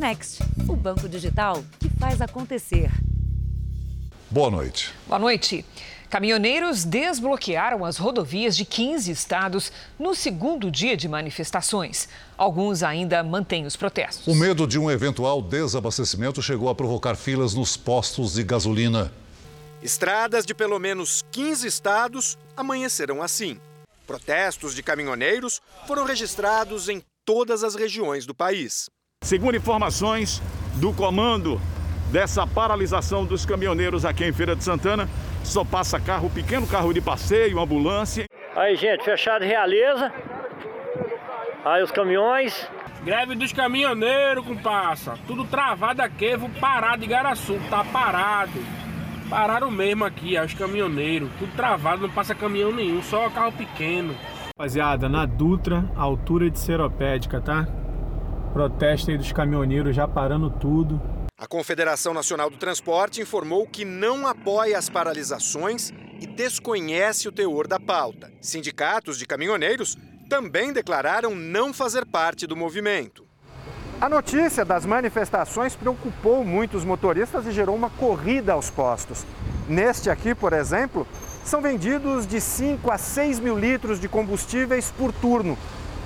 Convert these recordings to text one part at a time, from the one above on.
Next, o banco digital que faz acontecer. Boa noite. Boa noite. Caminhoneiros desbloquearam as rodovias de 15 estados no segundo dia de manifestações. Alguns ainda mantêm os protestos. O medo de um eventual desabastecimento chegou a provocar filas nos postos de gasolina. Estradas de pelo menos 15 estados amanheceram assim. Protestos de caminhoneiros foram registrados em todas as regiões do país. Segundo informações do comando dessa paralisação dos caminhoneiros aqui em Feira de Santana, só passa carro, pequeno carro de passeio, ambulância. Aí, gente, fechado Realeza. Aí os caminhões. Greve dos caminhoneiros, compassa. Tudo travado aqui, vou parar de Garaçu, tá parado. Pararam mesmo aqui, os caminhoneiros. Tudo travado, não passa caminhão nenhum, só carro pequeno. Rapaziada, na Dutra, altura de Seropédica, tá? Protesto aí dos caminhoneiros já parando tudo. A Confederação Nacional do Transporte informou que não apoia as paralisações e desconhece o teor da pauta. Sindicatos de caminhoneiros também declararam não fazer parte do movimento. A notícia das manifestações preocupou muitos motoristas e gerou uma corrida aos postos. Neste aqui, por exemplo, são vendidos de 5 a 6 mil litros de combustíveis por turno.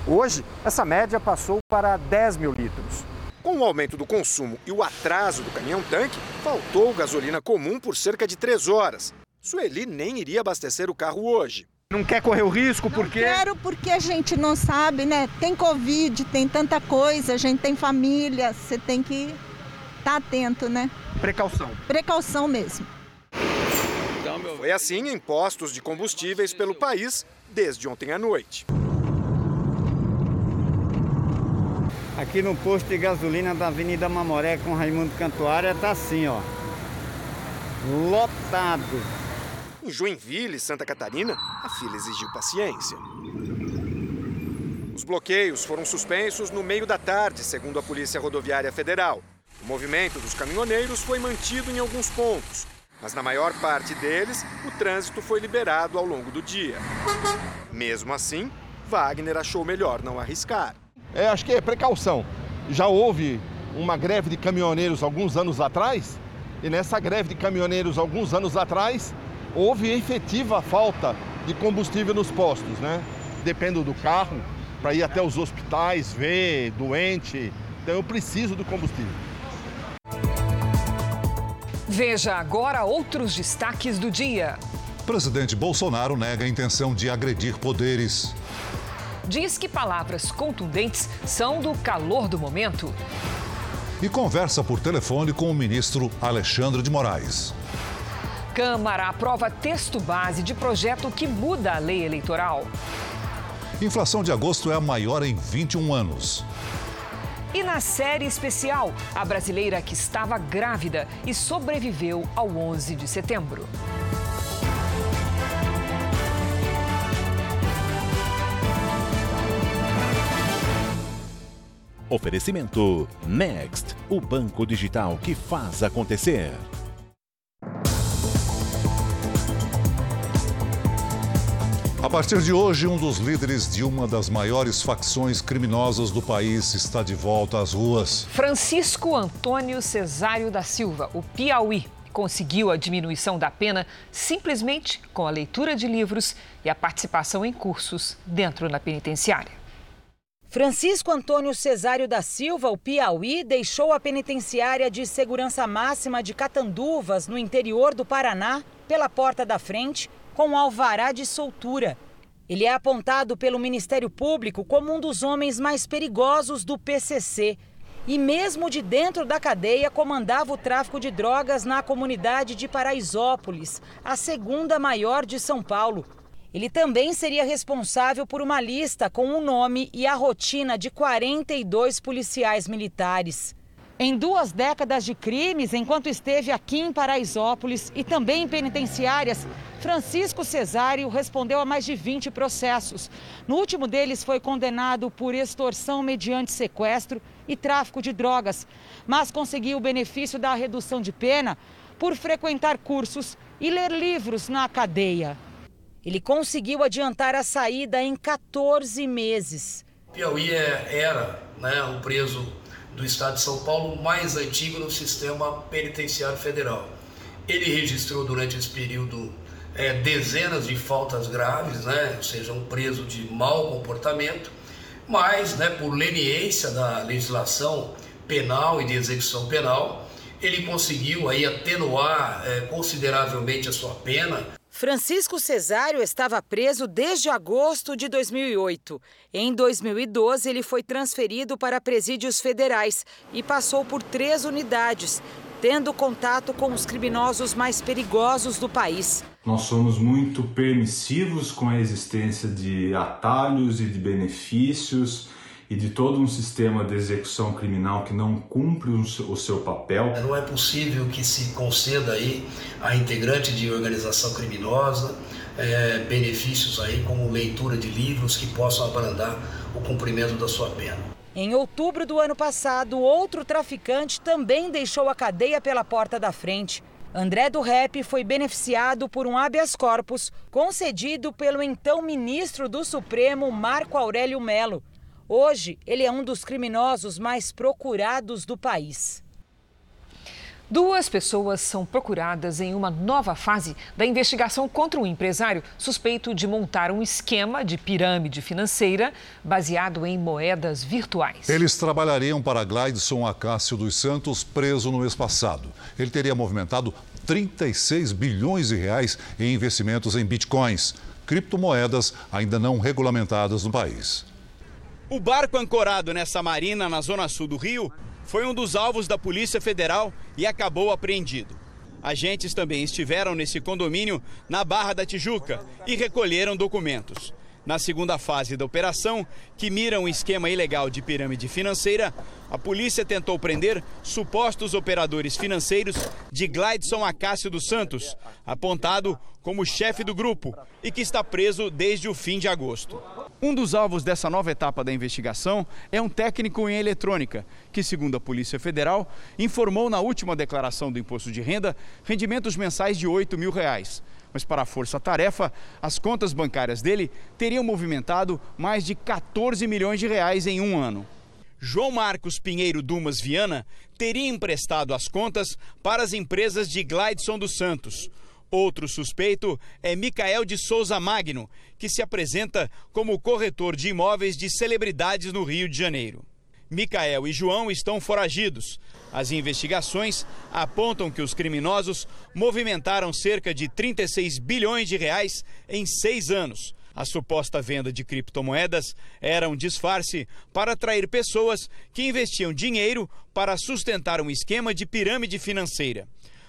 Hoje, essa média passou para 10 mil litros. Com o aumento do consumo e o atraso do caminhão-tanque, faltou gasolina comum por cerca de três horas. Sueli nem iria abastecer o carro hoje. Não quer correr o risco porque. Não quero porque a gente não sabe, né? Tem Covid, tem tanta coisa, a gente tem família, você tem que estar tá atento, né? Precaução. Precaução mesmo. Foi assim em postos de combustíveis pelo país desde ontem à noite. Aqui no posto de gasolina da Avenida Mamoré com Raimundo Cantuária tá assim, ó. Lotado. Em Joinville, Santa Catarina, a fila exigiu paciência. Os bloqueios foram suspensos no meio da tarde, segundo a Polícia Rodoviária Federal. O movimento dos caminhoneiros foi mantido em alguns pontos, mas na maior parte deles, o trânsito foi liberado ao longo do dia. Mesmo assim, Wagner achou melhor não arriscar. É, acho que é precaução. Já houve uma greve de caminhoneiros alguns anos atrás, e nessa greve de caminhoneiros alguns anos atrás, houve efetiva falta de combustível nos postos, né? Dependo do carro, para ir até os hospitais, ver doente. Então eu preciso do combustível. Veja agora outros destaques do dia. Presidente Bolsonaro nega a intenção de agredir poderes diz que palavras contundentes são do calor do momento. E conversa por telefone com o ministro Alexandre de Moraes. Câmara aprova texto base de projeto que muda a lei eleitoral. Inflação de agosto é a maior em 21 anos. E na série especial, a brasileira que estava grávida e sobreviveu ao 11 de setembro. Oferecimento Next, o banco digital que faz acontecer. A partir de hoje, um dos líderes de uma das maiores facções criminosas do país está de volta às ruas. Francisco Antônio Cesário da Silva, o Piauí, conseguiu a diminuição da pena simplesmente com a leitura de livros e a participação em cursos dentro da penitenciária. Francisco Antônio Cesário da Silva, o Piauí, deixou a penitenciária de segurança máxima de Catanduvas, no interior do Paraná, pela porta da frente, com alvará de soltura. Ele é apontado pelo Ministério Público como um dos homens mais perigosos do PCC. E mesmo de dentro da cadeia, comandava o tráfico de drogas na comunidade de Paraisópolis, a segunda maior de São Paulo. Ele também seria responsável por uma lista com o nome e a rotina de 42 policiais militares. Em duas décadas de crimes, enquanto esteve aqui em Paraisópolis e também em penitenciárias, Francisco Cesário respondeu a mais de 20 processos. No último deles, foi condenado por extorsão mediante sequestro e tráfico de drogas, mas conseguiu o benefício da redução de pena por frequentar cursos e ler livros na cadeia. Ele conseguiu adiantar a saída em 14 meses. Piauí é, era né, o preso do Estado de São Paulo mais antigo no sistema penitenciário federal. Ele registrou durante esse período é, dezenas de faltas graves, né? ou seja, um preso de mau comportamento, mas né, por leniência da legislação penal e de execução penal, ele conseguiu aí atenuar é, consideravelmente a sua pena. Francisco Cesário estava preso desde agosto de 2008. Em 2012, ele foi transferido para presídios federais e passou por três unidades, tendo contato com os criminosos mais perigosos do país. Nós somos muito permissivos com a existência de atalhos e de benefícios e de todo um sistema de execução criminal que não cumpre o seu papel. Não é possível que se conceda aí a integrante de organização criminosa é, benefícios aí como leitura de livros que possam abrandar o cumprimento da sua pena. Em outubro do ano passado, outro traficante também deixou a cadeia pela porta da frente. André do Rep foi beneficiado por um habeas corpus concedido pelo então ministro do Supremo Marco Aurélio Melo. Hoje, ele é um dos criminosos mais procurados do país. Duas pessoas são procuradas em uma nova fase da investigação contra um empresário suspeito de montar um esquema de pirâmide financeira baseado em moedas virtuais. Eles trabalhariam para Glideson Acácio dos Santos, preso no mês passado. Ele teria movimentado 36 bilhões de reais em investimentos em bitcoins, criptomoedas ainda não regulamentadas no país. O barco ancorado nessa marina na zona sul do Rio foi um dos alvos da Polícia Federal e acabou apreendido. Agentes também estiveram nesse condomínio na Barra da Tijuca e recolheram documentos. Na segunda fase da operação, que mira um esquema ilegal de pirâmide financeira, a polícia tentou prender supostos operadores financeiros de Glideson Acácio dos Santos, apontado como chefe do grupo e que está preso desde o fim de agosto. Um dos alvos dessa nova etapa da investigação é um técnico em eletrônica, que, segundo a Polícia Federal, informou na última declaração do imposto de renda rendimentos mensais de 8 mil reais mas para a Força Tarefa, as contas bancárias dele teriam movimentado mais de 14 milhões de reais em um ano. João Marcos Pinheiro Dumas Viana teria emprestado as contas para as empresas de Glideson dos Santos. Outro suspeito é Micael de Souza Magno, que se apresenta como corretor de imóveis de celebridades no Rio de Janeiro. Micael e João estão foragidos. As investigações apontam que os criminosos movimentaram cerca de 36 bilhões de reais em seis anos. A suposta venda de criptomoedas era um disfarce para atrair pessoas que investiam dinheiro para sustentar um esquema de pirâmide financeira.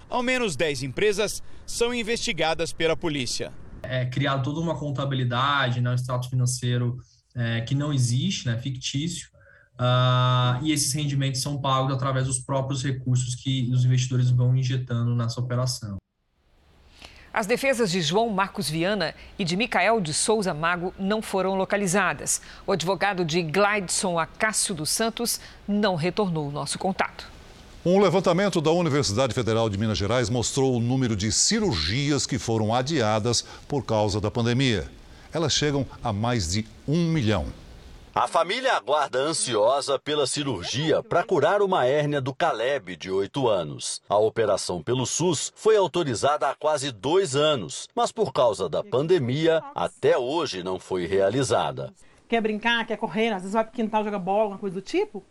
Ao menos 10 empresas são investigadas pela polícia. É criado toda uma contabilidade, né, um extrato financeiro é, que não existe, né, fictício, Uh, e esses rendimentos são pagos através dos próprios recursos que os investidores vão injetando nessa operação. As defesas de João Marcos Viana e de Micael de Souza Mago não foram localizadas. O advogado de Glideson Acácio dos Santos não retornou o nosso contato. Um levantamento da Universidade Federal de Minas Gerais mostrou o número de cirurgias que foram adiadas por causa da pandemia. Elas chegam a mais de um milhão. A família aguarda ansiosa pela cirurgia para curar uma hérnia do Caleb, de 8 anos. A operação pelo SUS foi autorizada há quase dois anos, mas por causa da pandemia, até hoje não foi realizada. Quer brincar, quer correr, às vezes vai pro quintal jogar bola, alguma coisa do tipo.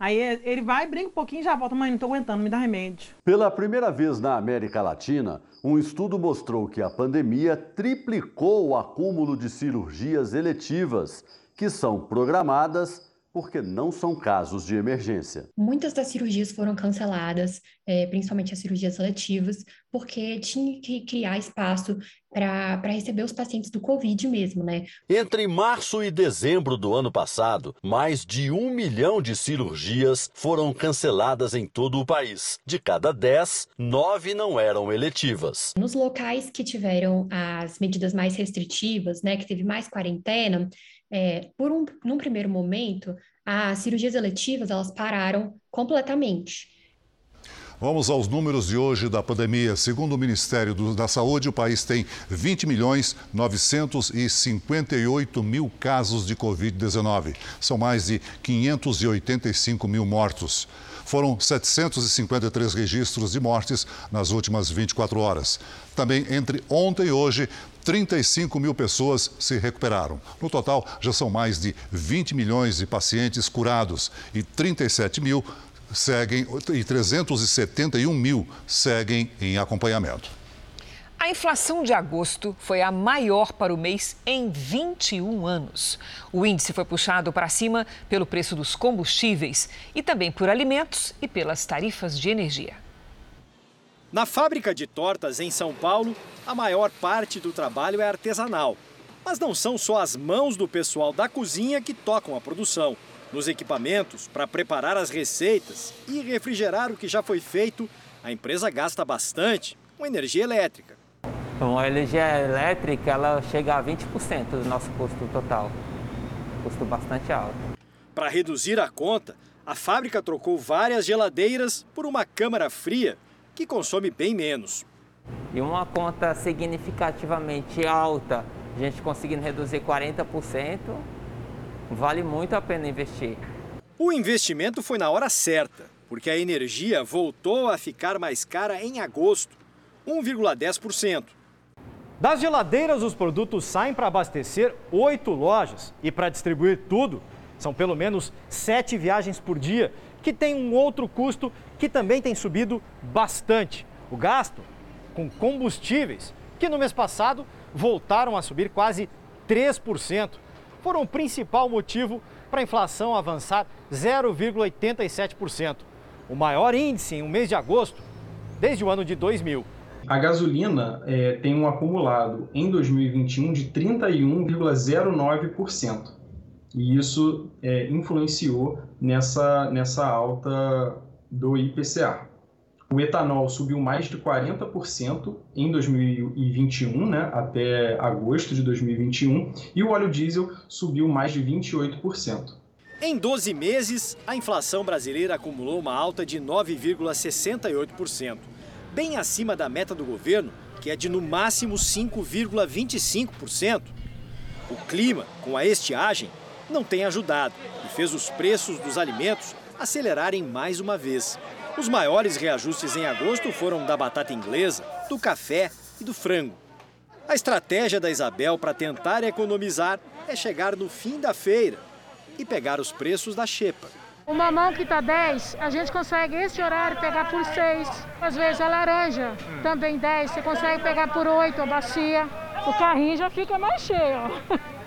Aí ele vai, brinca um pouquinho e já volta. Mãe, não estou aguentando, me dá remédio. Pela primeira vez na América Latina, um estudo mostrou que a pandemia triplicou o acúmulo de cirurgias eletivas que são programadas porque não são casos de emergência. Muitas das cirurgias foram canceladas, é, principalmente as cirurgias seletivas, porque tinha que criar espaço para receber os pacientes do Covid mesmo, né? Entre março e dezembro do ano passado, mais de um milhão de cirurgias foram canceladas em todo o país. De cada dez, nove não eram eletivas. Nos locais que tiveram as medidas mais restritivas, né, que teve mais quarentena, é, por um, num primeiro momento, as cirurgias eletivas elas pararam completamente. Vamos aos números de hoje da pandemia. Segundo o Ministério da Saúde, o país tem 20 milhões 958 mil casos de Covid-19. São mais de 585 mil mortos. Foram 753 registros de mortes nas últimas 24 horas. Também entre ontem e hoje, 35 mil pessoas se recuperaram. No total, já são mais de 20 milhões de pacientes curados e 37 mil seguem e 371 mil seguem em acompanhamento. A inflação de agosto foi a maior para o mês em 21 anos. O índice foi puxado para cima pelo preço dos combustíveis e também por alimentos e pelas tarifas de energia. Na fábrica de tortas em São Paulo, a maior parte do trabalho é artesanal. Mas não são só as mãos do pessoal da cozinha que tocam a produção. Nos equipamentos, para preparar as receitas e refrigerar o que já foi feito, a empresa gasta bastante com energia elétrica. Bom, a energia elétrica ela chega a 20% do nosso custo total. Custo bastante alto. Para reduzir a conta, a fábrica trocou várias geladeiras por uma câmara fria, que consome bem menos. E uma conta significativamente alta, a gente conseguindo reduzir 40%, vale muito a pena investir. O investimento foi na hora certa, porque a energia voltou a ficar mais cara em agosto, 1,10%. Das geladeiras, os produtos saem para abastecer oito lojas e para distribuir tudo. São pelo menos sete viagens por dia, que tem um outro custo que também tem subido bastante: o gasto com combustíveis, que no mês passado voltaram a subir quase 3% foram o principal motivo para a inflação avançar 0,87%, o maior índice em um mês de agosto desde o ano de 2000. A gasolina é, tem um acumulado em 2021 de 31,09%. E isso é, influenciou nessa, nessa alta do IPCA. O etanol subiu mais de 40% em 2021, né, até agosto de 2021, e o óleo diesel subiu mais de 28%. Em 12 meses, a inflação brasileira acumulou uma alta de 9,68%, bem acima da meta do governo, que é de no máximo 5,25%. O clima, com a estiagem, não tem ajudado e fez os preços dos alimentos acelerarem mais uma vez. Os maiores reajustes em agosto foram da batata inglesa, do café e do frango. A estratégia da Isabel para tentar economizar é chegar no fim da feira e pegar os preços da xepa. O mamão que está 10, a gente consegue esse horário pegar por 6. Às vezes a laranja também 10, você consegue pegar por 8 a bacia. O carrinho já fica mais cheio.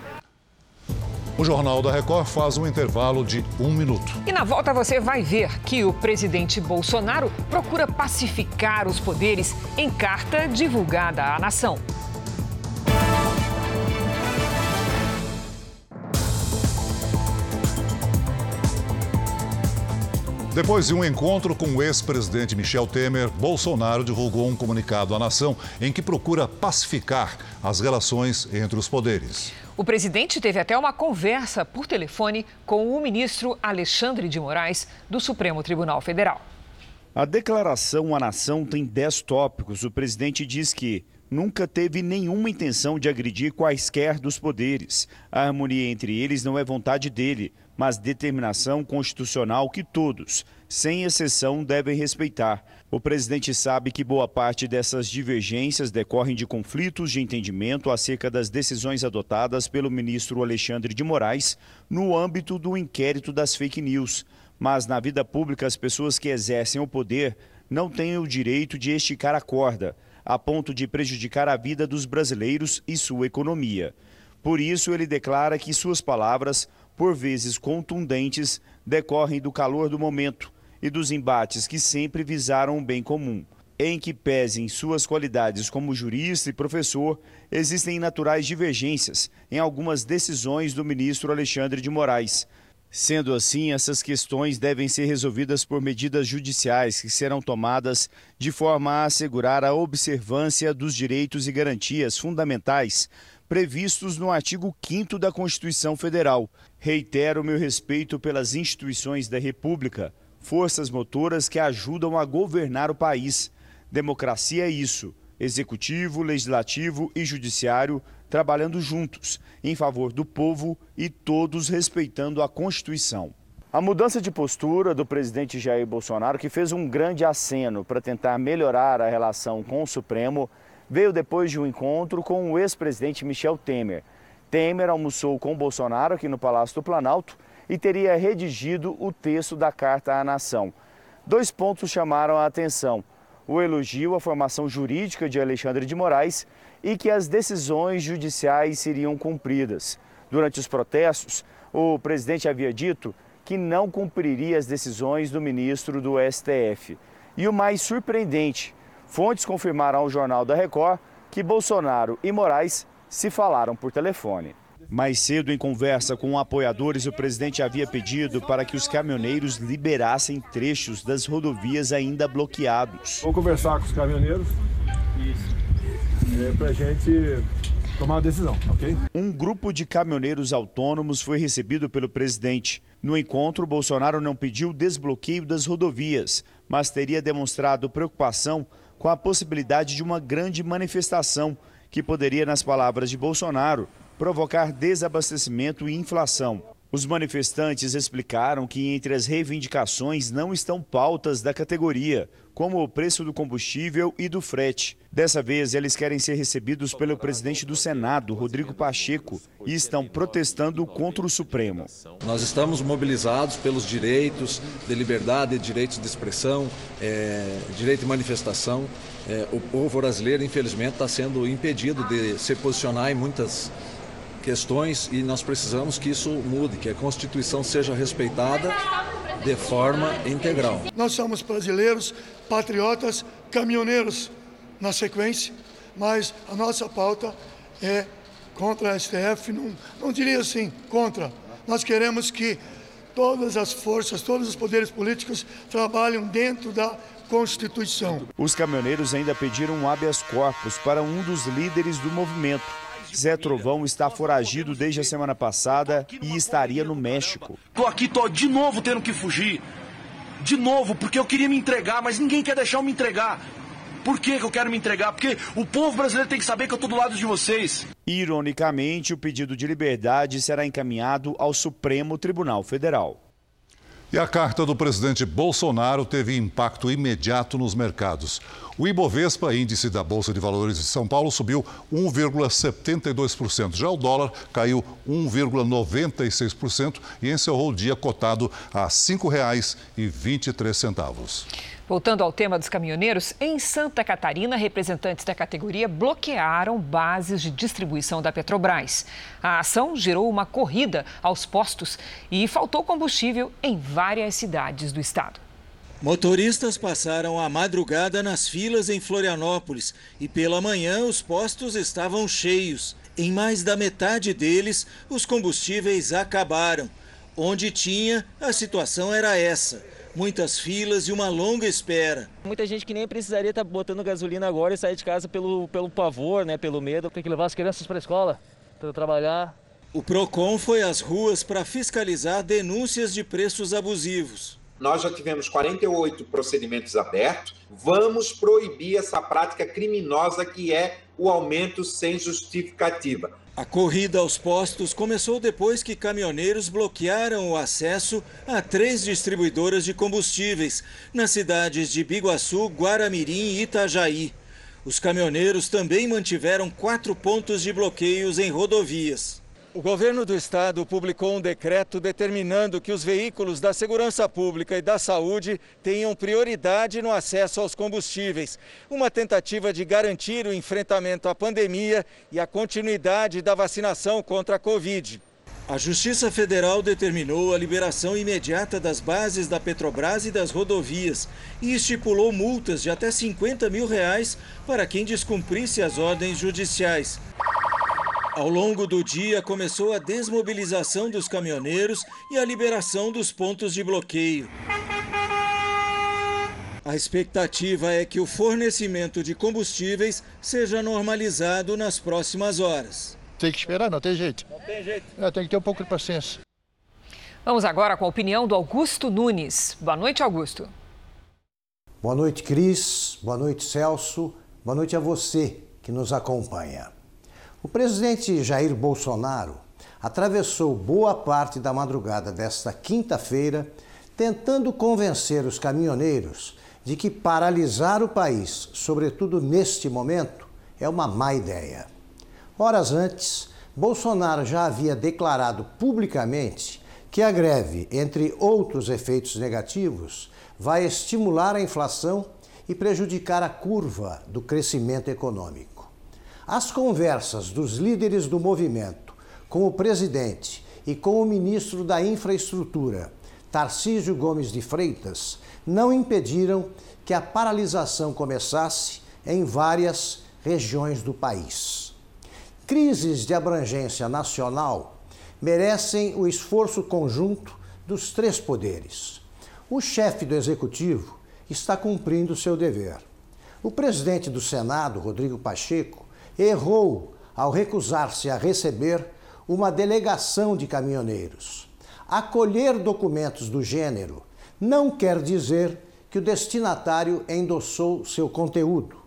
O Jornal da Record faz um intervalo de um minuto. E na volta você vai ver que o presidente Bolsonaro procura pacificar os poderes em carta divulgada à nação. Depois de um encontro com o ex-presidente Michel Temer, Bolsonaro divulgou um comunicado à nação em que procura pacificar as relações entre os poderes. O presidente teve até uma conversa por telefone com o ministro Alexandre de Moraes, do Supremo Tribunal Federal. A declaração à nação tem 10 tópicos. O presidente diz que nunca teve nenhuma intenção de agredir quaisquer dos poderes. A harmonia entre eles não é vontade dele, mas determinação constitucional que todos, sem exceção, devem respeitar. O presidente sabe que boa parte dessas divergências decorrem de conflitos de entendimento acerca das decisões adotadas pelo ministro Alexandre de Moraes no âmbito do inquérito das fake news. Mas na vida pública, as pessoas que exercem o poder não têm o direito de esticar a corda, a ponto de prejudicar a vida dos brasileiros e sua economia. Por isso, ele declara que suas palavras, por vezes contundentes, decorrem do calor do momento e dos embates que sempre visaram o bem comum. Em que pesem suas qualidades como jurista e professor, existem naturais divergências em algumas decisões do ministro Alexandre de Moraes. Sendo assim, essas questões devem ser resolvidas por medidas judiciais que serão tomadas de forma a assegurar a observância dos direitos e garantias fundamentais previstos no artigo 5 da Constituição Federal. Reitero meu respeito pelas instituições da República forças motoras que ajudam a governar o país. Democracia é isso: executivo, legislativo e judiciário trabalhando juntos em favor do povo e todos respeitando a Constituição. A mudança de postura do presidente Jair Bolsonaro, que fez um grande aceno para tentar melhorar a relação com o Supremo, veio depois de um encontro com o ex-presidente Michel Temer. Temer almoçou com Bolsonaro aqui no Palácio do Planalto e teria redigido o texto da Carta à Nação. Dois pontos chamaram a atenção: o elogio à formação jurídica de Alexandre de Moraes e que as decisões judiciais seriam cumpridas. Durante os protestos, o presidente havia dito que não cumpriria as decisões do ministro do STF. E o mais surpreendente, fontes confirmaram ao Jornal da Record que Bolsonaro e Moraes se falaram por telefone. Mais cedo, em conversa com apoiadores, o presidente havia pedido para que os caminhoneiros liberassem trechos das rodovias ainda bloqueados. Vou conversar com os caminhoneiros é, para a gente tomar uma decisão, ok? Um grupo de caminhoneiros autônomos foi recebido pelo presidente. No encontro, Bolsonaro não pediu desbloqueio das rodovias, mas teria demonstrado preocupação com a possibilidade de uma grande manifestação que poderia, nas palavras de Bolsonaro, provocar desabastecimento e inflação. Os manifestantes explicaram que entre as reivindicações não estão pautas da categoria, como o preço do combustível e do frete. Dessa vez, eles querem ser recebidos pelo presidente do Senado, Rodrigo Pacheco, e estão protestando contra o Supremo. Nós estamos mobilizados pelos direitos de liberdade, direitos de expressão, é, direito de manifestação. É, o povo brasileiro, infelizmente, está sendo impedido de se posicionar em muitas questões e nós precisamos que isso mude, que a Constituição seja respeitada de forma integral. Nós somos brasileiros, patriotas, caminhoneiros na sequência, mas a nossa pauta é contra a STF, não, não diria assim, contra. Nós queremos que todas as forças, todos os poderes políticos trabalhem dentro da Constituição. Os caminhoneiros ainda pediram um habeas corpus para um dos líderes do movimento, Zé Trovão está foragido desde a semana passada e estaria no México. Tô aqui, tô de novo tendo que fugir. De novo, porque eu queria me entregar, mas ninguém quer deixar eu me entregar. Por que, que eu quero me entregar? Porque o povo brasileiro tem que saber que eu estou do lado de vocês. Ironicamente, o pedido de liberdade será encaminhado ao Supremo Tribunal Federal. E a carta do presidente Bolsonaro teve impacto imediato nos mercados. O Ibovespa, índice da Bolsa de Valores de São Paulo, subiu 1,72%. Já o dólar caiu 1,96% e encerrou o dia cotado a R$ 5,23. Voltando ao tema dos caminhoneiros, em Santa Catarina, representantes da categoria bloquearam bases de distribuição da Petrobras. A ação gerou uma corrida aos postos e faltou combustível em várias cidades do estado. Motoristas passaram a madrugada nas filas em Florianópolis e pela manhã os postos estavam cheios. Em mais da metade deles, os combustíveis acabaram. Onde tinha, a situação era essa muitas filas e uma longa espera. Muita gente que nem precisaria estar botando gasolina agora e sair de casa pelo, pelo pavor, né, pelo medo. Tem que levar as crianças para a escola, para trabalhar. O PROCON foi às ruas para fiscalizar denúncias de preços abusivos. Nós já tivemos 48 procedimentos abertos. Vamos proibir essa prática criminosa que é o aumento sem justificativa. A corrida aos postos começou depois que caminhoneiros bloquearam o acesso a três distribuidoras de combustíveis nas cidades de Biguaçu, Guaramirim e Itajaí. Os caminhoneiros também mantiveram quatro pontos de bloqueios em rodovias. O governo do estado publicou um decreto determinando que os veículos da segurança pública e da saúde tenham prioridade no acesso aos combustíveis, uma tentativa de garantir o enfrentamento à pandemia e a continuidade da vacinação contra a Covid. A Justiça Federal determinou a liberação imediata das bases da Petrobras e das rodovias e estipulou multas de até 50 mil reais para quem descumprisse as ordens judiciais. Ao longo do dia, começou a desmobilização dos caminhoneiros e a liberação dos pontos de bloqueio. A expectativa é que o fornecimento de combustíveis seja normalizado nas próximas horas. Tem que esperar, não tem jeito. Não tem jeito. É, tem que ter um pouco de paciência. Vamos agora com a opinião do Augusto Nunes. Boa noite, Augusto. Boa noite, Cris. Boa noite, Celso. Boa noite a você que nos acompanha. O presidente Jair Bolsonaro atravessou boa parte da madrugada desta quinta-feira tentando convencer os caminhoneiros de que paralisar o país, sobretudo neste momento, é uma má ideia. Horas antes, Bolsonaro já havia declarado publicamente que a greve, entre outros efeitos negativos, vai estimular a inflação e prejudicar a curva do crescimento econômico. As conversas dos líderes do movimento com o presidente e com o ministro da Infraestrutura, Tarcísio Gomes de Freitas, não impediram que a paralisação começasse em várias regiões do país. Crises de abrangência nacional merecem o esforço conjunto dos três poderes. O chefe do executivo está cumprindo seu dever. O presidente do Senado, Rodrigo Pacheco, errou ao recusar-se a receber uma delegação de caminhoneiros. Acolher documentos do gênero não quer dizer que o destinatário endossou seu conteúdo.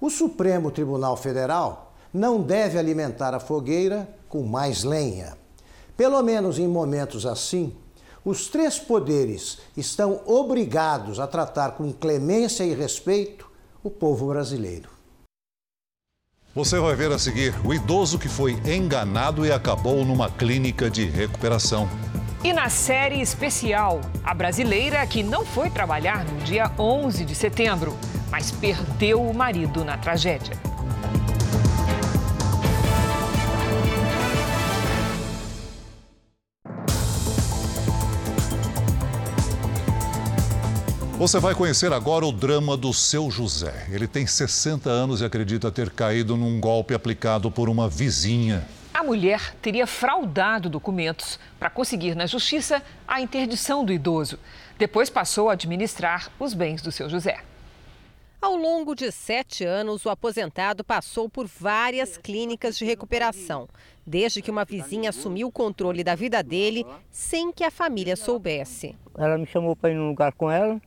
O Supremo Tribunal Federal não deve alimentar a fogueira com mais lenha. Pelo menos em momentos assim, os três poderes estão obrigados a tratar com clemência e respeito o povo brasileiro. Você vai ver a seguir o idoso que foi enganado e acabou numa clínica de recuperação. E na série especial, a brasileira que não foi trabalhar no dia 11 de setembro, mas perdeu o marido na tragédia. Você vai conhecer agora o drama do seu José. Ele tem 60 anos e acredita ter caído num golpe aplicado por uma vizinha. A mulher teria fraudado documentos para conseguir na justiça a interdição do idoso. Depois passou a administrar os bens do seu José. Ao longo de sete anos, o aposentado passou por várias clínicas de recuperação, desde que uma vizinha assumiu o controle da vida dele sem que a família soubesse. Ela me chamou para ir num lugar com ela,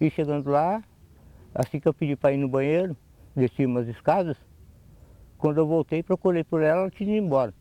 e chegando lá, assim que eu pedi para ir no banheiro, desci umas escadas, quando eu voltei, procurei por ela, ela tinha ido embora.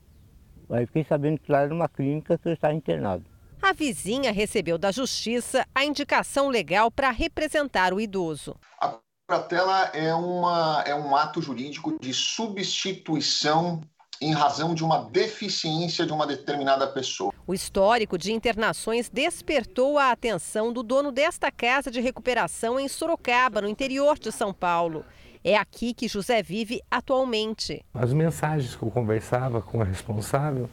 Aí fiquei sabendo que lá era uma clínica que eu estava internado. A vizinha recebeu da justiça a indicação legal para representar o idoso. A curatela é, uma, é um ato jurídico de substituição em razão de uma deficiência de uma determinada pessoa. O histórico de internações despertou a atenção do dono desta casa de recuperação em Sorocaba, no interior de São Paulo. É aqui que José vive atualmente. As mensagens que eu conversava com a responsável,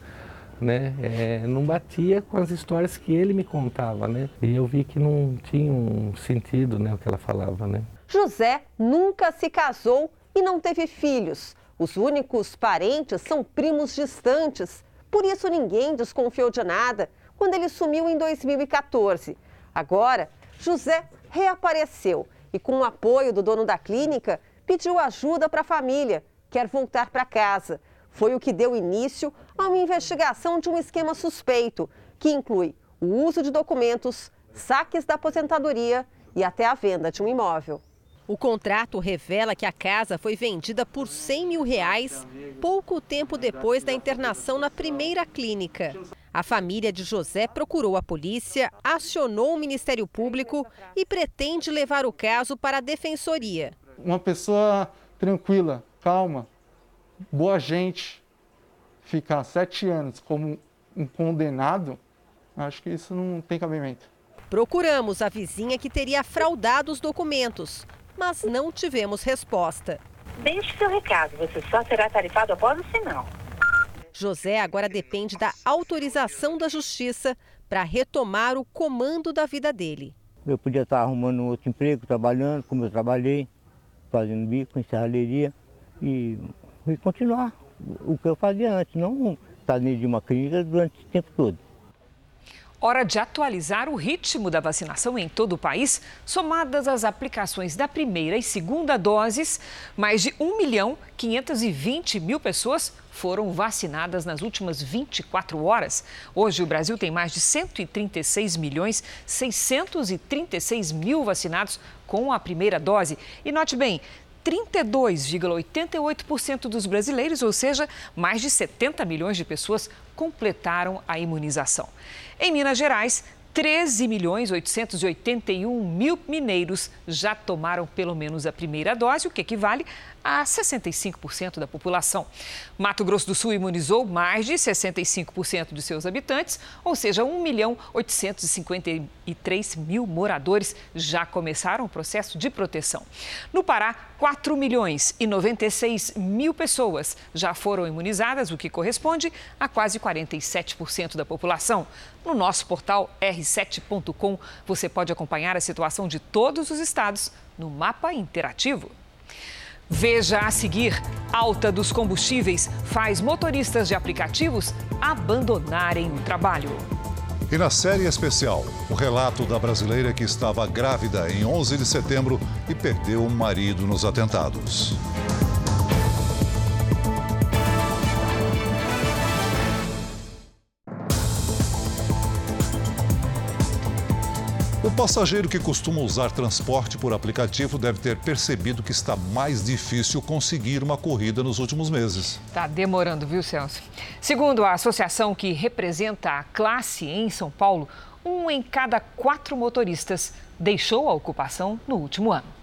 né, é, não batia com as histórias que ele me contava, né? E eu vi que não tinha um sentido, né, o que ela falava, né? José nunca se casou e não teve filhos. Os únicos parentes são primos distantes. Por isso ninguém desconfiou de nada quando ele sumiu em 2014. Agora, José reapareceu e, com o apoio do dono da clínica, pediu ajuda para a família. Quer voltar para casa. Foi o que deu início a uma investigação de um esquema suspeito, que inclui o uso de documentos, saques da aposentadoria e até a venda de um imóvel. O contrato revela que a casa foi vendida por 100 mil reais pouco tempo depois da internação na primeira clínica. A família de José procurou a polícia, acionou o Ministério Público e pretende levar o caso para a defensoria. Uma pessoa tranquila, calma, boa gente, ficar sete anos como um condenado, acho que isso não tem cabimento. Procuramos a vizinha que teria fraudado os documentos, mas não tivemos resposta. Deixe seu recado, você só será tarifado após o sinal. José agora depende da autorização da justiça para retomar o comando da vida dele. Eu podia estar arrumando outro emprego, trabalhando como eu trabalhei, fazendo bico em serralheria e, e continuar o que eu fazia antes, não estar dentro de uma clínica durante esse tempo todo. Hora de atualizar o ritmo da vacinação em todo o país. Somadas as aplicações da primeira e segunda doses, mais de 1 milhão 520 mil pessoas foram vacinadas nas últimas 24 horas. Hoje, o Brasil tem mais de 136 milhões 636 mil vacinados com a primeira dose. E note bem, 32,88% dos brasileiros, ou seja, mais de 70 milhões de pessoas, completaram a imunização. Em Minas Gerais, 13 milhões 881 mil mineiros já tomaram pelo menos a primeira dose, o que equivale a 65% da população. Mato Grosso do Sul imunizou mais de 65% de seus habitantes, ou seja, 1 milhão 853 mil moradores já começaram o processo de proteção. No Pará, 4 milhões e 96 mil pessoas já foram imunizadas, o que corresponde a quase 47% da população. No nosso portal r7.com, você pode acompanhar a situação de todos os estados no mapa interativo. Veja a seguir: alta dos combustíveis faz motoristas de aplicativos abandonarem o trabalho. E na série especial, o relato da brasileira que estava grávida em 11 de setembro e perdeu o marido nos atentados. Passageiro que costuma usar transporte por aplicativo deve ter percebido que está mais difícil conseguir uma corrida nos últimos meses. Está demorando, viu, Celso? Segundo a associação que representa a classe em São Paulo, um em cada quatro motoristas deixou a ocupação no último ano.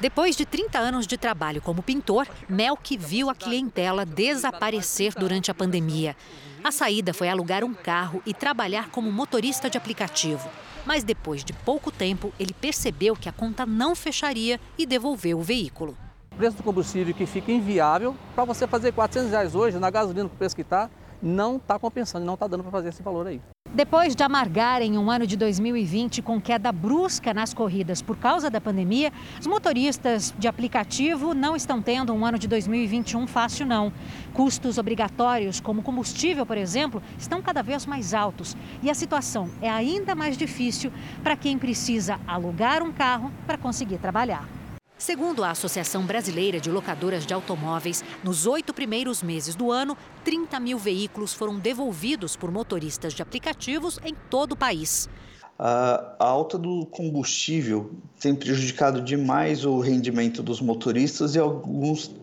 Depois de 30 anos de trabalho como pintor, Melk viu a clientela desaparecer durante a pandemia. A saída foi alugar um carro e trabalhar como motorista de aplicativo. Mas depois de pouco tempo, ele percebeu que a conta não fecharia e devolveu o veículo. O preço do combustível que fica inviável, para você fazer 400 reais hoje na gasolina o preço que está, não está compensando, não está dando para fazer esse valor aí. Depois de amargarem um ano de 2020 com queda brusca nas corridas por causa da pandemia, os motoristas de aplicativo não estão tendo um ano de 2021 fácil, não. Custos obrigatórios, como combustível, por exemplo, estão cada vez mais altos. E a situação é ainda mais difícil para quem precisa alugar um carro para conseguir trabalhar. Segundo a Associação Brasileira de Locadoras de Automóveis, nos oito primeiros meses do ano, 30 mil veículos foram devolvidos por motoristas de aplicativos em todo o país. A alta do combustível tem prejudicado demais o rendimento dos motoristas e alguns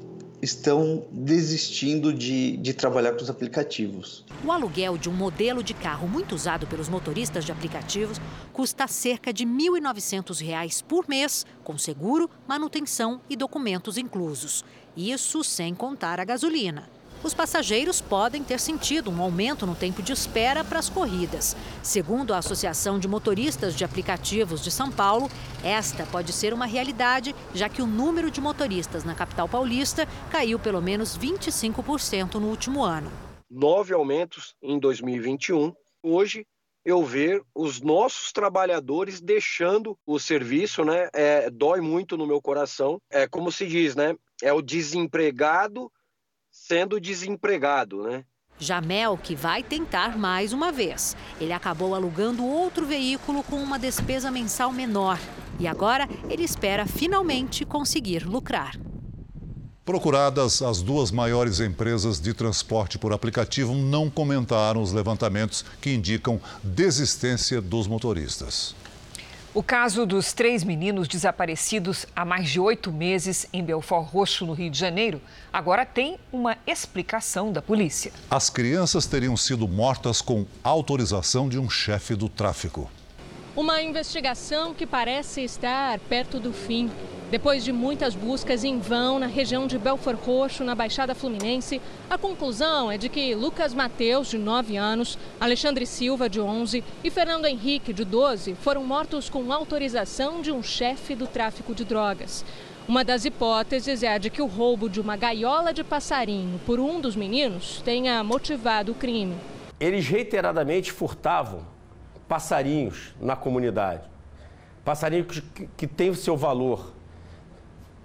estão desistindo de, de trabalhar com os aplicativos. O aluguel de um modelo de carro muito usado pelos motoristas de aplicativos custa cerca de R$ 1.900 por mês, com seguro, manutenção e documentos inclusos. Isso sem contar a gasolina. Os passageiros podem ter sentido um aumento no tempo de espera para as corridas. Segundo a Associação de Motoristas de Aplicativos de São Paulo, esta pode ser uma realidade, já que o número de motoristas na capital paulista caiu pelo menos 25% no último ano. Nove aumentos em 2021. Hoje, eu ver os nossos trabalhadores deixando o serviço, né? É, dói muito no meu coração. É como se diz, né? É o desempregado sendo desempregado, né? Jamel, que vai tentar mais uma vez. Ele acabou alugando outro veículo com uma despesa mensal menor. E agora ele espera finalmente conseguir lucrar. Procuradas, as duas maiores empresas de transporte por aplicativo não comentaram os levantamentos que indicam desistência dos motoristas. O caso dos três meninos desaparecidos há mais de oito meses em Belfort Roxo, no Rio de Janeiro, agora tem uma explicação da polícia. As crianças teriam sido mortas com autorização de um chefe do tráfico. Uma investigação que parece estar perto do fim. Depois de muitas buscas em vão na região de Belfort Roxo, na Baixada Fluminense, a conclusão é de que Lucas Mateus, de 9 anos, Alexandre Silva, de 11 e Fernando Henrique, de 12, foram mortos com autorização de um chefe do tráfico de drogas. Uma das hipóteses é a de que o roubo de uma gaiola de passarinho por um dos meninos tenha motivado o crime. Eles reiteradamente furtavam passarinhos na comunidade. Passarinhos que, que têm o seu valor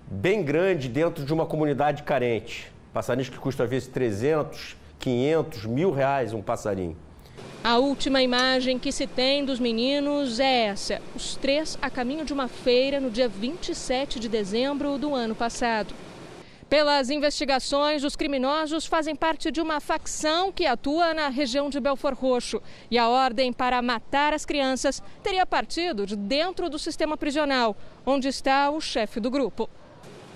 bem grande dentro de uma comunidade carente. Passarinhos que custam às vezes 300, 500, mil reais um passarinho. A última imagem que se tem dos meninos é essa: os três a caminho de uma feira no dia 27 de dezembro do ano passado. Pelas investigações, os criminosos fazem parte de uma facção que atua na região de Belfort Roxo. E a ordem para matar as crianças teria partido de dentro do sistema prisional, onde está o chefe do grupo.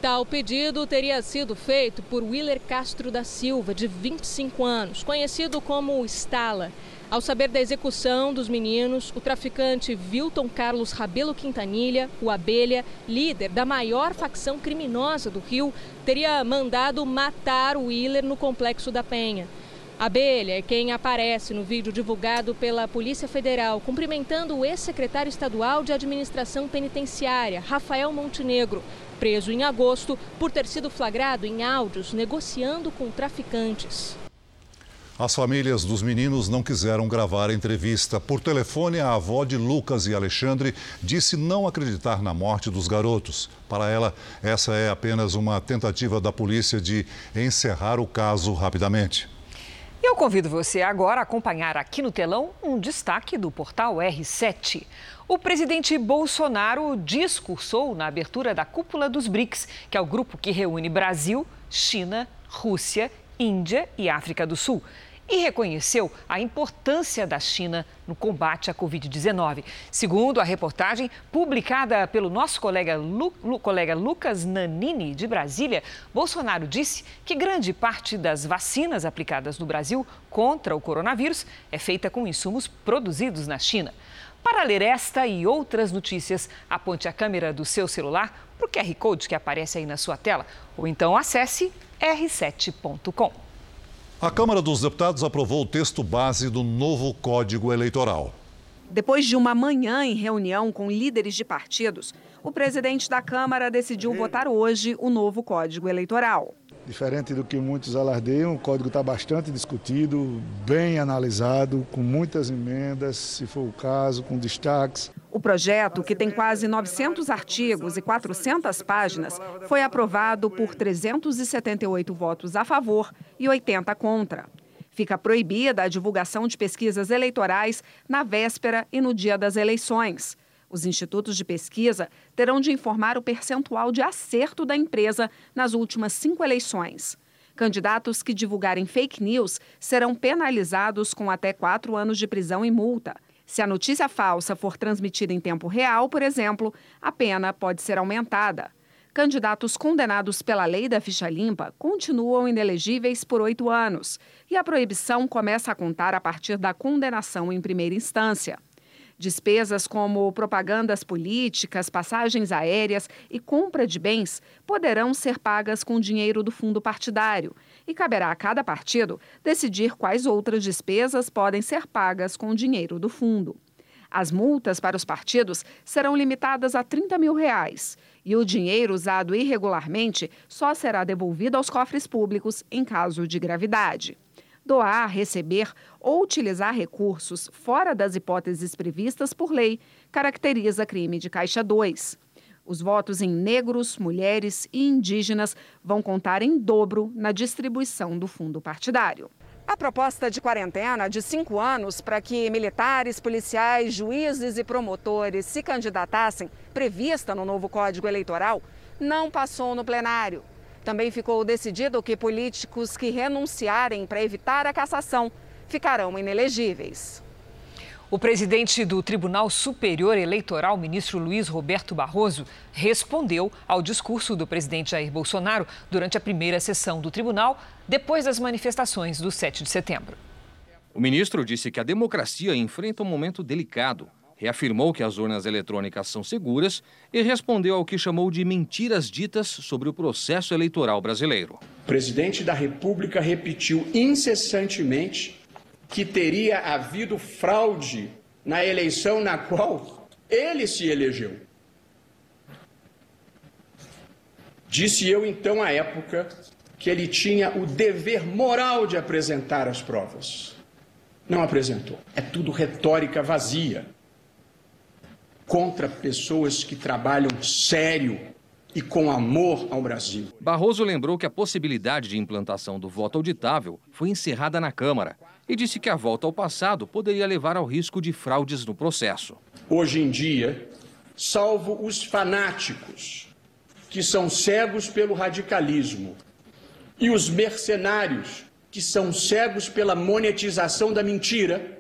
Tal pedido teria sido feito por Willer Castro da Silva, de 25 anos, conhecido como Stala. Ao saber da execução dos meninos, o traficante Wilton Carlos Rabelo Quintanilha, o Abelha, líder da maior facção criminosa do Rio, teria mandado matar o Willer no Complexo da Penha. Abelha é quem aparece no vídeo divulgado pela Polícia Federal, cumprimentando o ex-secretário estadual de Administração Penitenciária, Rafael Montenegro, preso em agosto por ter sido flagrado em áudios negociando com traficantes. As famílias dos meninos não quiseram gravar a entrevista. Por telefone, a avó de Lucas e Alexandre disse não acreditar na morte dos garotos. Para ela, essa é apenas uma tentativa da polícia de encerrar o caso rapidamente. Eu convido você agora a acompanhar aqui no telão um destaque do portal R7. O presidente Bolsonaro discursou na abertura da cúpula dos BRICS, que é o grupo que reúne Brasil, China, Rússia, Índia e África do Sul e reconheceu a importância da China no combate à Covid-19. Segundo a reportagem publicada pelo nosso colega, Lu, Lu, colega Lucas Nanini, de Brasília, Bolsonaro disse que grande parte das vacinas aplicadas no Brasil contra o coronavírus é feita com insumos produzidos na China. Para ler esta e outras notícias, aponte a câmera do seu celular para o QR Code que aparece aí na sua tela ou então acesse r7.com. A Câmara dos Deputados aprovou o texto base do novo Código Eleitoral. Depois de uma manhã em reunião com líderes de partidos, o presidente da Câmara decidiu votar hoje o novo Código Eleitoral. Diferente do que muitos alardeiam, o código está bastante discutido, bem analisado, com muitas emendas, se for o caso, com destaques. O projeto, que tem quase 900 artigos e 400 páginas, foi aprovado por 378 votos a favor e 80 contra. Fica proibida a divulgação de pesquisas eleitorais na véspera e no dia das eleições. Os institutos de pesquisa terão de informar o percentual de acerto da empresa nas últimas cinco eleições. Candidatos que divulgarem fake news serão penalizados com até quatro anos de prisão e multa. Se a notícia falsa for transmitida em tempo real, por exemplo, a pena pode ser aumentada. Candidatos condenados pela lei da ficha limpa continuam inelegíveis por oito anos e a proibição começa a contar a partir da condenação em primeira instância. Despesas como propagandas políticas, passagens aéreas e compra de bens poderão ser pagas com dinheiro do fundo partidário e caberá a cada partido decidir quais outras despesas podem ser pagas com dinheiro do fundo. As multas para os partidos serão limitadas a 30 mil reais e o dinheiro usado irregularmente só será devolvido aos cofres públicos em caso de gravidade doar, receber ou utilizar recursos fora das hipóteses previstas por lei caracteriza crime de caixa 2. Os votos em negros, mulheres e indígenas vão contar em dobro na distribuição do fundo partidário. A proposta de quarentena de cinco anos para que militares, policiais, juízes e promotores se candidatassem, prevista no novo Código Eleitoral, não passou no plenário. Também ficou decidido que políticos que renunciarem para evitar a cassação ficarão inelegíveis. O presidente do Tribunal Superior Eleitoral, ministro Luiz Roberto Barroso, respondeu ao discurso do presidente Jair Bolsonaro durante a primeira sessão do tribunal, depois das manifestações do 7 de setembro. O ministro disse que a democracia enfrenta um momento delicado reafirmou que as urnas eletrônicas são seguras e respondeu ao que chamou de mentiras ditas sobre o processo eleitoral brasileiro. O presidente da República repetiu incessantemente que teria havido fraude na eleição na qual ele se elegeu. Disse eu então à época que ele tinha o dever moral de apresentar as provas. Não apresentou. É tudo retórica vazia contra pessoas que trabalham sério e com amor ao Brasil. Barroso lembrou que a possibilidade de implantação do voto auditável foi encerrada na Câmara e disse que a volta ao passado poderia levar ao risco de fraudes no processo. Hoje em dia, salvo os fanáticos, que são cegos pelo radicalismo, e os mercenários, que são cegos pela monetização da mentira,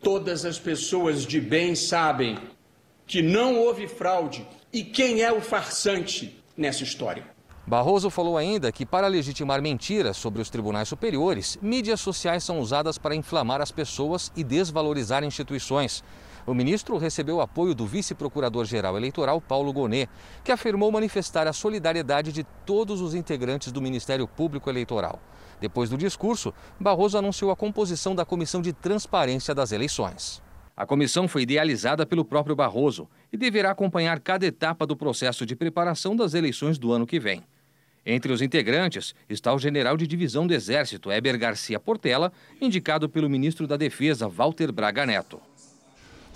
todas as pessoas de bem sabem que não houve fraude e quem é o farsante nessa história. Barroso falou ainda que, para legitimar mentiras sobre os tribunais superiores, mídias sociais são usadas para inflamar as pessoas e desvalorizar instituições. O ministro recebeu apoio do vice-procurador-geral eleitoral Paulo Gonet, que afirmou manifestar a solidariedade de todos os integrantes do Ministério Público Eleitoral. Depois do discurso, Barroso anunciou a composição da Comissão de Transparência das Eleições. A comissão foi idealizada pelo próprio Barroso e deverá acompanhar cada etapa do processo de preparação das eleições do ano que vem. Entre os integrantes está o general de divisão do Exército, Eber Garcia Portela, indicado pelo ministro da Defesa, Walter Braga Neto.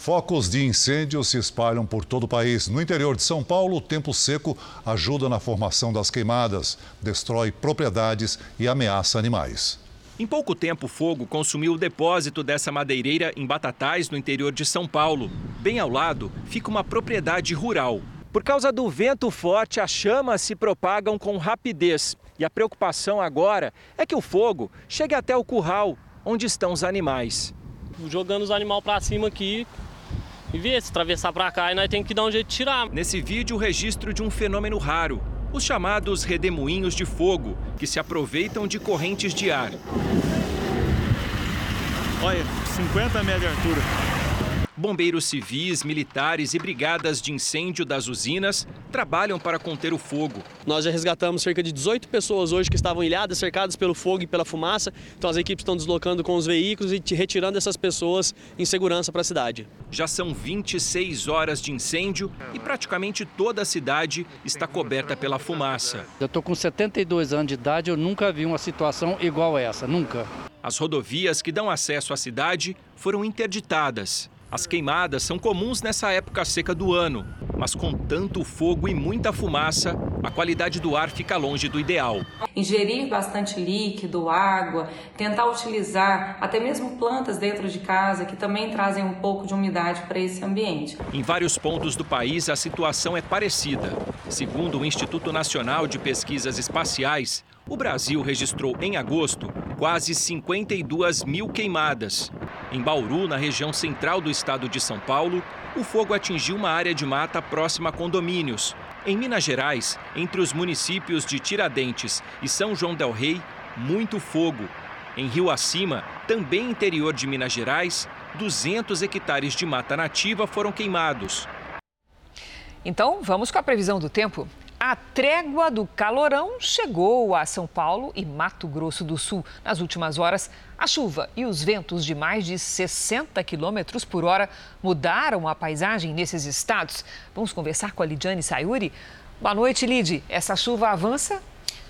Focos de incêndio se espalham por todo o país. No interior de São Paulo, o tempo seco ajuda na formação das queimadas, destrói propriedades e ameaça animais. Em pouco tempo, o fogo consumiu o depósito dessa madeireira em Batatais, no interior de São Paulo. Bem ao lado fica uma propriedade rural. Por causa do vento forte, as chamas se propagam com rapidez. E a preocupação agora é que o fogo chegue até o curral, onde estão os animais. Jogando os animais para cima aqui, e ver se atravessar para cá e nós temos que dar um jeito de tirar. Nesse vídeo, o registro de um fenômeno raro os chamados redemoinhos de fogo, que se aproveitam de correntes de ar. Olha, 50 metros de altura. Bombeiros civis, militares e brigadas de incêndio das usinas trabalham para conter o fogo. Nós já resgatamos cerca de 18 pessoas hoje que estavam ilhadas, cercadas pelo fogo e pela fumaça. Então as equipes estão deslocando com os veículos e retirando essas pessoas em segurança para a cidade. Já são 26 horas de incêndio e praticamente toda a cidade está coberta pela fumaça. Eu estou com 72 anos de idade, eu nunca vi uma situação igual essa, nunca. As rodovias que dão acesso à cidade foram interditadas. As queimadas são comuns nessa época seca do ano, mas com tanto fogo e muita fumaça, a qualidade do ar fica longe do ideal. Ingerir bastante líquido, água, tentar utilizar até mesmo plantas dentro de casa que também trazem um pouco de umidade para esse ambiente. Em vários pontos do país, a situação é parecida. Segundo o Instituto Nacional de Pesquisas Espaciais, o Brasil registrou em agosto quase 52 mil queimadas. Em Bauru, na região central do estado de São Paulo, o fogo atingiu uma área de mata próxima a condomínios. Em Minas Gerais, entre os municípios de Tiradentes e São João Del Rei, muito fogo. Em Rio Acima, também interior de Minas Gerais, 200 hectares de mata nativa foram queimados. Então, vamos com a previsão do tempo. A trégua do calorão chegou a São Paulo e Mato Grosso do Sul. Nas últimas horas, a chuva e os ventos de mais de 60 quilômetros por hora mudaram a paisagem nesses estados. Vamos conversar com a Lidiane Sayuri. Boa noite, Lid. Essa chuva avança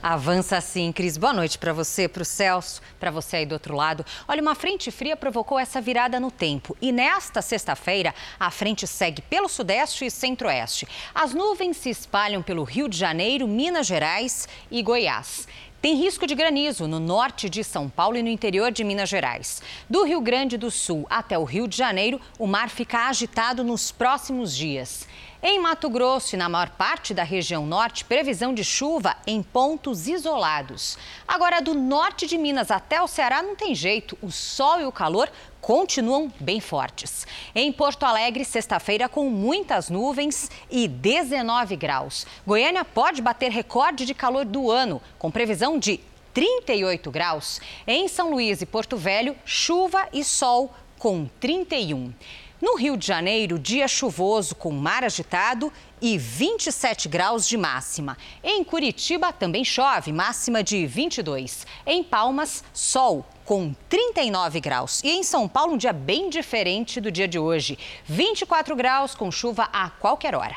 Avança sim, Cris. Boa noite para você, para o Celso, para você aí do outro lado. Olha, uma frente fria provocou essa virada no tempo. E nesta sexta-feira, a frente segue pelo sudeste e centro-oeste. As nuvens se espalham pelo Rio de Janeiro, Minas Gerais e Goiás. Tem risco de granizo no norte de São Paulo e no interior de Minas Gerais. Do Rio Grande do Sul até o Rio de Janeiro, o mar fica agitado nos próximos dias. Em Mato Grosso e na maior parte da região norte, previsão de chuva em pontos isolados. Agora, do norte de Minas até o Ceará não tem jeito. O sol e o calor continuam bem fortes. Em Porto Alegre, sexta-feira, com muitas nuvens e 19 graus. Goiânia pode bater recorde de calor do ano, com previsão de 38 graus. Em São Luís e Porto Velho, chuva e sol com 31. No Rio de Janeiro, dia chuvoso com mar agitado e 27 graus de máxima. Em Curitiba também chove, máxima de 22. Em Palmas, sol com 39 graus. E em São Paulo, um dia bem diferente do dia de hoje. 24 graus com chuva a qualquer hora.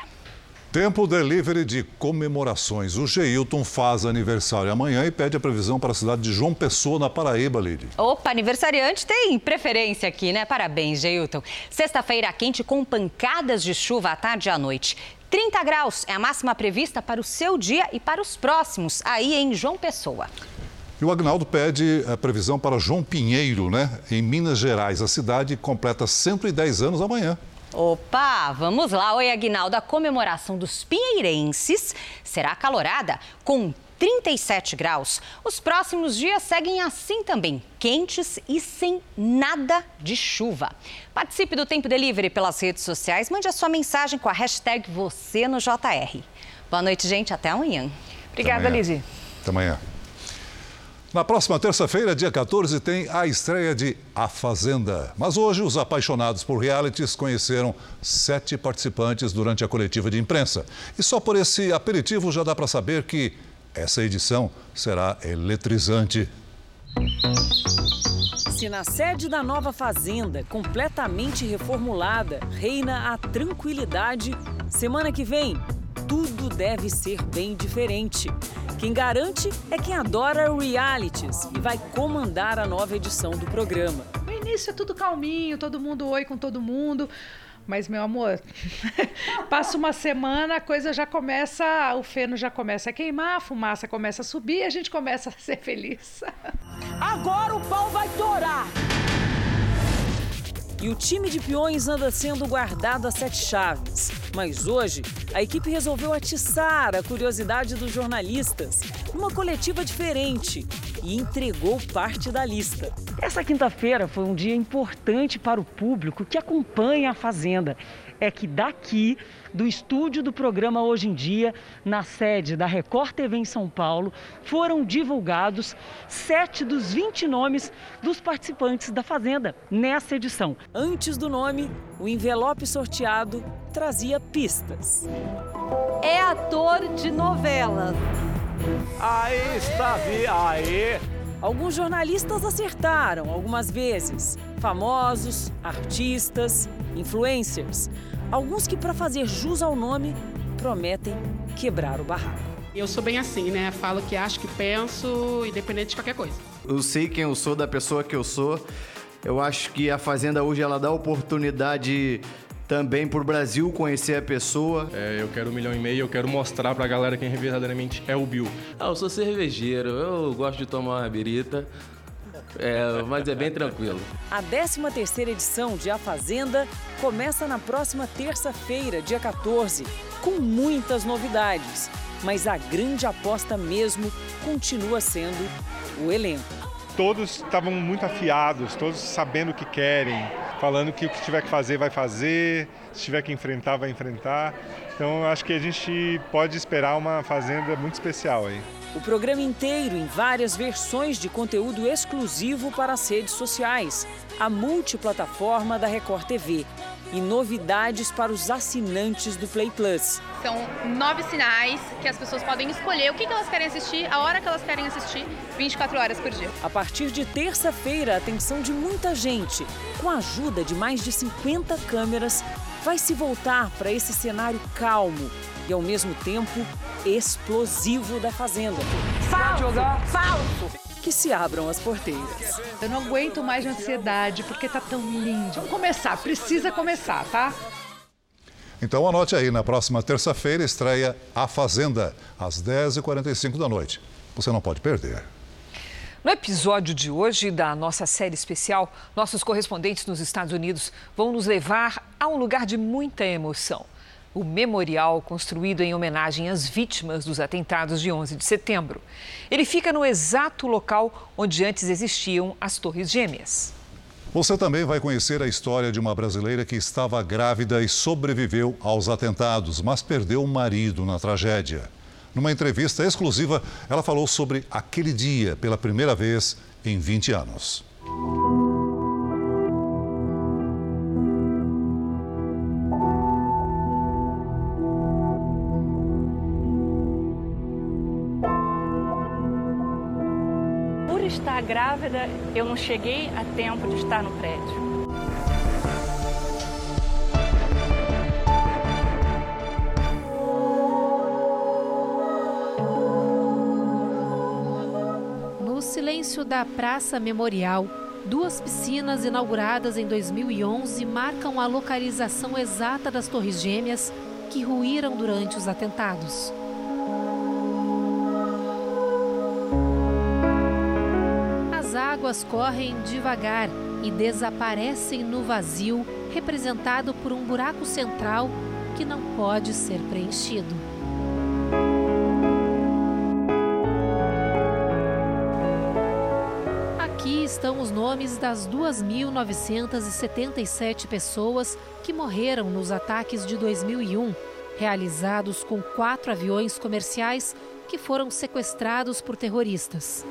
Tempo delivery de comemorações. O Geilton faz aniversário amanhã e pede a previsão para a cidade de João Pessoa, na Paraíba, Lid. Opa, aniversariante tem preferência aqui, né? Parabéns, Geilton. Sexta-feira quente com pancadas de chuva à tarde e à noite. 30 graus é a máxima prevista para o seu dia e para os próximos, aí em João Pessoa. E o Agnaldo pede a previsão para João Pinheiro, né? Em Minas Gerais. A cidade completa 110 anos amanhã. Opa, vamos lá. Oi, Aguinaldo. A comemoração dos pinheirenses será acalorada com 37 graus. Os próximos dias seguem assim também, quentes e sem nada de chuva. Participe do Tempo Delivery pelas redes sociais. Mande a sua mensagem com a hashtag você no JR. Boa noite, gente. Até amanhã. Obrigada, Lizzie. Até amanhã. Na próxima terça-feira, dia 14, tem a estreia de A Fazenda. Mas hoje, os apaixonados por realities conheceram sete participantes durante a coletiva de imprensa. E só por esse aperitivo já dá para saber que essa edição será eletrizante. Se na sede da nova Fazenda, completamente reformulada, reina a tranquilidade, semana que vem tudo deve ser bem diferente. Quem garante é quem adora realities e vai comandar a nova edição do programa. No início é tudo calminho, todo mundo oi com todo mundo. Mas, meu amor, passa uma semana, a coisa já começa, o feno já começa a queimar, a fumaça começa a subir e a gente começa a ser feliz. Agora o pau vai torar! E o time de peões anda sendo guardado a sete chaves. Mas hoje, a equipe resolveu atiçar a curiosidade dos jornalistas numa coletiva diferente e entregou parte da lista. Essa quinta-feira foi um dia importante para o público que acompanha a Fazenda. É que daqui do estúdio do programa Hoje em Dia, na sede da Record TV em São Paulo, foram divulgados sete dos 20 nomes dos participantes da Fazenda nessa edição. Antes do nome, o envelope sorteado trazia pistas. É ator de novelas. Aí está, vi, aí. Alguns jornalistas acertaram algumas vezes. Famosos, artistas, influencers. Alguns que, para fazer jus ao nome, prometem quebrar o barraco. Eu sou bem assim, né? Falo que acho, que penso, independente de qualquer coisa. Eu sei quem eu sou, da pessoa que eu sou. Eu acho que a Fazenda hoje ela dá oportunidade também para o Brasil conhecer a pessoa. É, eu quero um milhão e meio, eu quero mostrar para a galera quem verdadeiramente é o Bill. Ah, eu sou cervejeiro, eu gosto de tomar uma birita. É, mas é bem tranquilo. A 13 terceira edição de A Fazenda começa na próxima terça-feira, dia 14, com muitas novidades. Mas a grande aposta mesmo continua sendo o elenco. Todos estavam muito afiados, todos sabendo o que querem, falando que o que tiver que fazer vai fazer, se tiver que enfrentar vai enfrentar. Então acho que a gente pode esperar uma fazenda muito especial aí. O programa inteiro em várias versões de conteúdo exclusivo para as redes sociais, a multiplataforma da Record TV e novidades para os assinantes do Play Plus. São nove sinais que as pessoas podem escolher o que elas querem assistir, a hora que elas querem assistir, 24 horas por dia. A partir de terça-feira, a atenção de muita gente, com a ajuda de mais de 50 câmeras, vai se voltar para esse cenário calmo e, ao mesmo tempo, explosivo da Fazenda. Falso! Falso! Que se abram as porteiras. Eu não aguento mais de ansiedade porque tá tão lindo. Vamos começar, precisa começar, tá? Então anote aí, na próxima terça-feira estreia A Fazenda, às 10h45 da noite. Você não pode perder. No episódio de hoje da nossa série especial, nossos correspondentes nos Estados Unidos vão nos levar a um lugar de muita emoção. O memorial construído em homenagem às vítimas dos atentados de 11 de setembro. Ele fica no exato local onde antes existiam as Torres Gêmeas. Você também vai conhecer a história de uma brasileira que estava grávida e sobreviveu aos atentados, mas perdeu o marido na tragédia. Numa entrevista exclusiva, ela falou sobre aquele dia pela primeira vez em 20 anos. eu não cheguei a tempo de estar no prédio. No silêncio da Praça Memorial, duas piscinas inauguradas em 2011 marcam a localização exata das Torres Gêmeas que ruíram durante os atentados. Águas correm devagar e desaparecem no vazio, representado por um buraco central que não pode ser preenchido. Aqui estão os nomes das 2.977 pessoas que morreram nos ataques de 2001, realizados com quatro aviões comerciais que foram sequestrados por terroristas.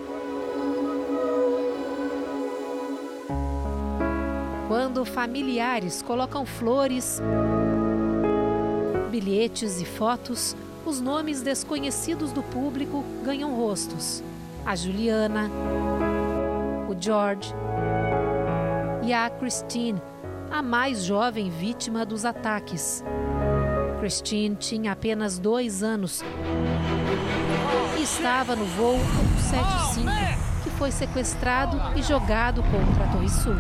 Familiares colocam flores, bilhetes e fotos, os nomes desconhecidos do público ganham rostos. A Juliana, o George e a Christine, a mais jovem vítima dos ataques. Christine tinha apenas dois anos e estava no voo 175, que foi sequestrado e jogado contra a Torre Sul.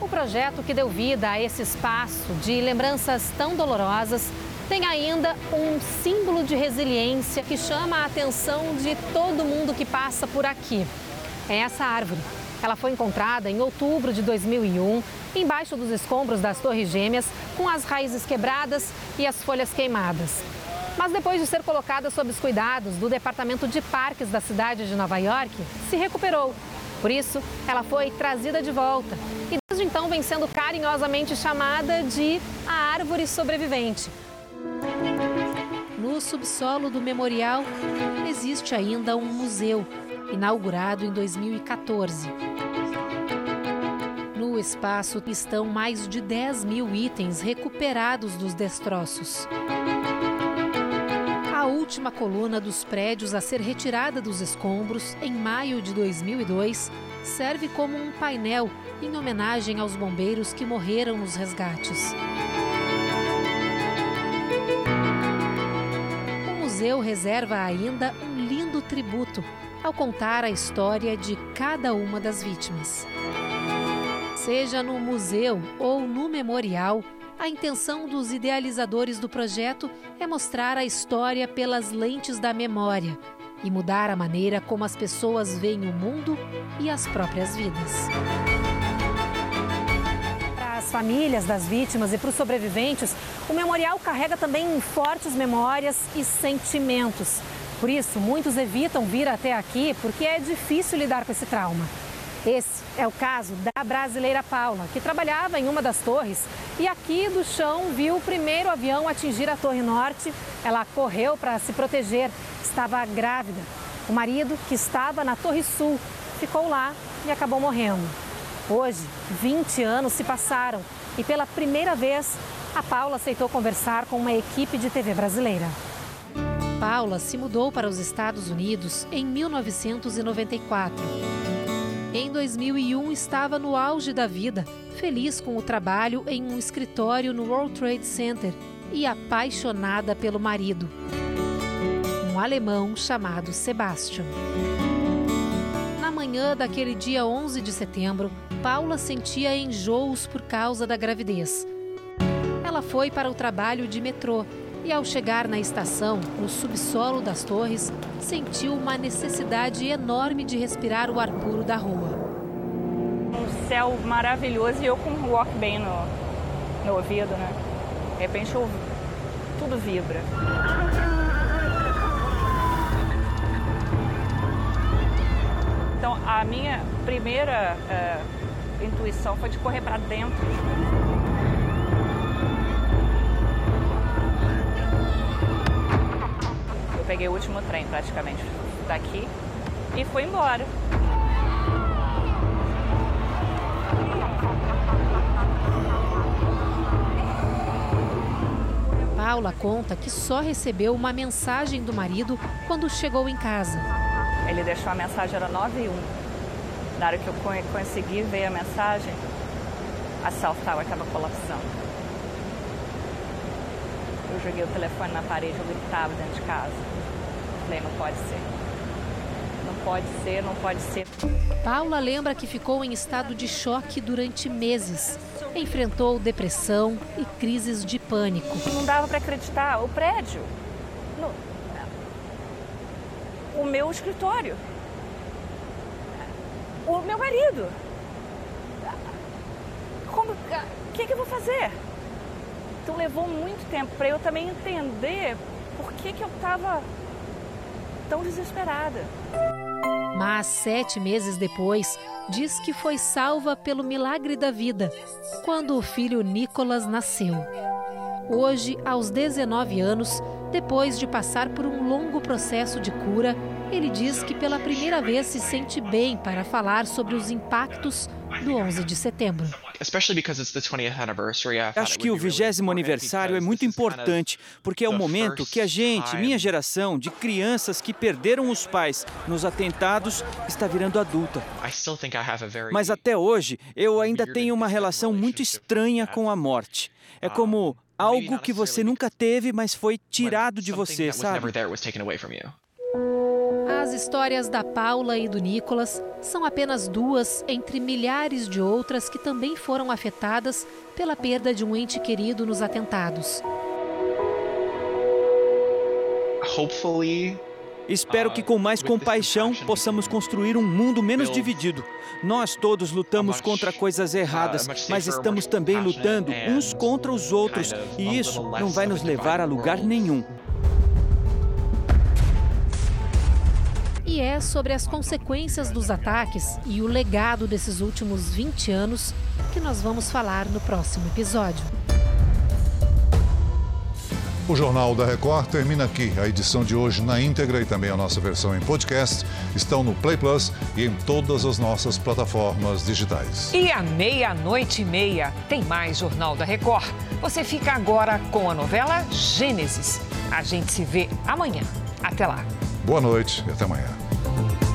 O projeto que deu vida a esse espaço de lembranças tão dolorosas tem ainda um símbolo de resiliência que chama a atenção de todo mundo que passa por aqui. É essa árvore. Ela foi encontrada em outubro de 2001, embaixo dos escombros das Torres Gêmeas, com as raízes quebradas e as folhas queimadas. Mas depois de ser colocada sob os cuidados do Departamento de Parques da cidade de Nova York, se recuperou. Por isso, ela foi trazida de volta e desde então vem sendo carinhosamente chamada de a árvore sobrevivente. No subsolo do memorial existe ainda um museu, inaugurado em 2014. No espaço estão mais de 10 mil itens recuperados dos destroços. A última coluna dos prédios a ser retirada dos escombros em maio de 2002 serve como um painel em homenagem aos bombeiros que morreram nos resgates. O museu reserva ainda um lindo tributo ao contar a história de cada uma das vítimas. Seja no museu ou no memorial, a intenção dos idealizadores do projeto é mostrar a história pelas lentes da memória e mudar a maneira como as pessoas veem o mundo e as próprias vidas. Para as famílias das vítimas e para os sobreviventes, o memorial carrega também fortes memórias e sentimentos. Por isso, muitos evitam vir até aqui porque é difícil lidar com esse trauma. Esse é o caso da brasileira Paula, que trabalhava em uma das torres e aqui do chão viu o primeiro avião atingir a Torre Norte. Ela correu para se proteger, estava grávida. O marido, que estava na Torre Sul, ficou lá e acabou morrendo. Hoje, 20 anos se passaram e pela primeira vez, a Paula aceitou conversar com uma equipe de TV brasileira. Paula se mudou para os Estados Unidos em 1994. Em 2001, estava no auge da vida, feliz com o trabalho em um escritório no World Trade Center e apaixonada pelo marido, um alemão chamado Sebastian. Na manhã daquele dia 11 de setembro, Paula sentia enjoos por causa da gravidez. Ela foi para o trabalho de metrô e, ao chegar na estação, no subsolo das torres, sentiu uma necessidade enorme de respirar o ar puro da rua. Um céu maravilhoso e eu com um Walkman no, no ouvido, né? De repente eu, tudo vibra. Então a minha primeira uh, intuição foi de correr para dentro. Peguei o último trem praticamente daqui e fui embora. Paula conta que só recebeu uma mensagem do marido quando chegou em casa. Ele deixou a mensagem, era 9 e 1. Na hora que eu consegui ver a mensagem, a South Tower estava colapsando. Eu joguei o telefone na parede, eu gritava dentro de casa. Falei, não pode ser. Não pode ser, não pode ser. Paula lembra que ficou em estado de choque durante meses. Enfrentou depressão e crises de pânico. Não dava para acreditar. O prédio. No... O meu escritório. O meu marido. Como. O que, que eu vou fazer? Então levou muito tempo para eu também entender por que, que eu estava tão desesperada. Mas sete meses depois, diz que foi salva pelo milagre da vida, quando o filho Nicolas nasceu. Hoje, aos 19 anos, depois de passar por um longo processo de cura, ele diz que pela primeira vez se sente bem para falar sobre os impactos do 11 de setembro. Acho que o vigésimo aniversário é muito importante, porque é o momento que a gente, minha geração, de crianças que perderam os pais nos atentados, está virando adulta. Mas até hoje, eu ainda tenho uma relação muito estranha com a morte. É como algo que você nunca teve, mas foi tirado de você, sabe? As histórias da Paula e do Nicolas são apenas duas entre milhares de outras que também foram afetadas pela perda de um ente querido nos atentados. Espero que com mais compaixão possamos construir um mundo menos dividido. Nós todos lutamos contra coisas erradas, mas estamos também lutando uns contra os outros, e isso não vai nos levar a lugar nenhum. E é sobre as consequências dos ataques e o legado desses últimos 20 anos que nós vamos falar no próximo episódio. O Jornal da Record termina aqui. A edição de hoje na íntegra e também a nossa versão em podcast estão no Play Plus e em todas as nossas plataformas digitais. E à meia-noite e meia tem mais Jornal da Record. Você fica agora com a novela Gênesis. A gente se vê amanhã. Até lá. Boa noite e até amanhã. Thank you.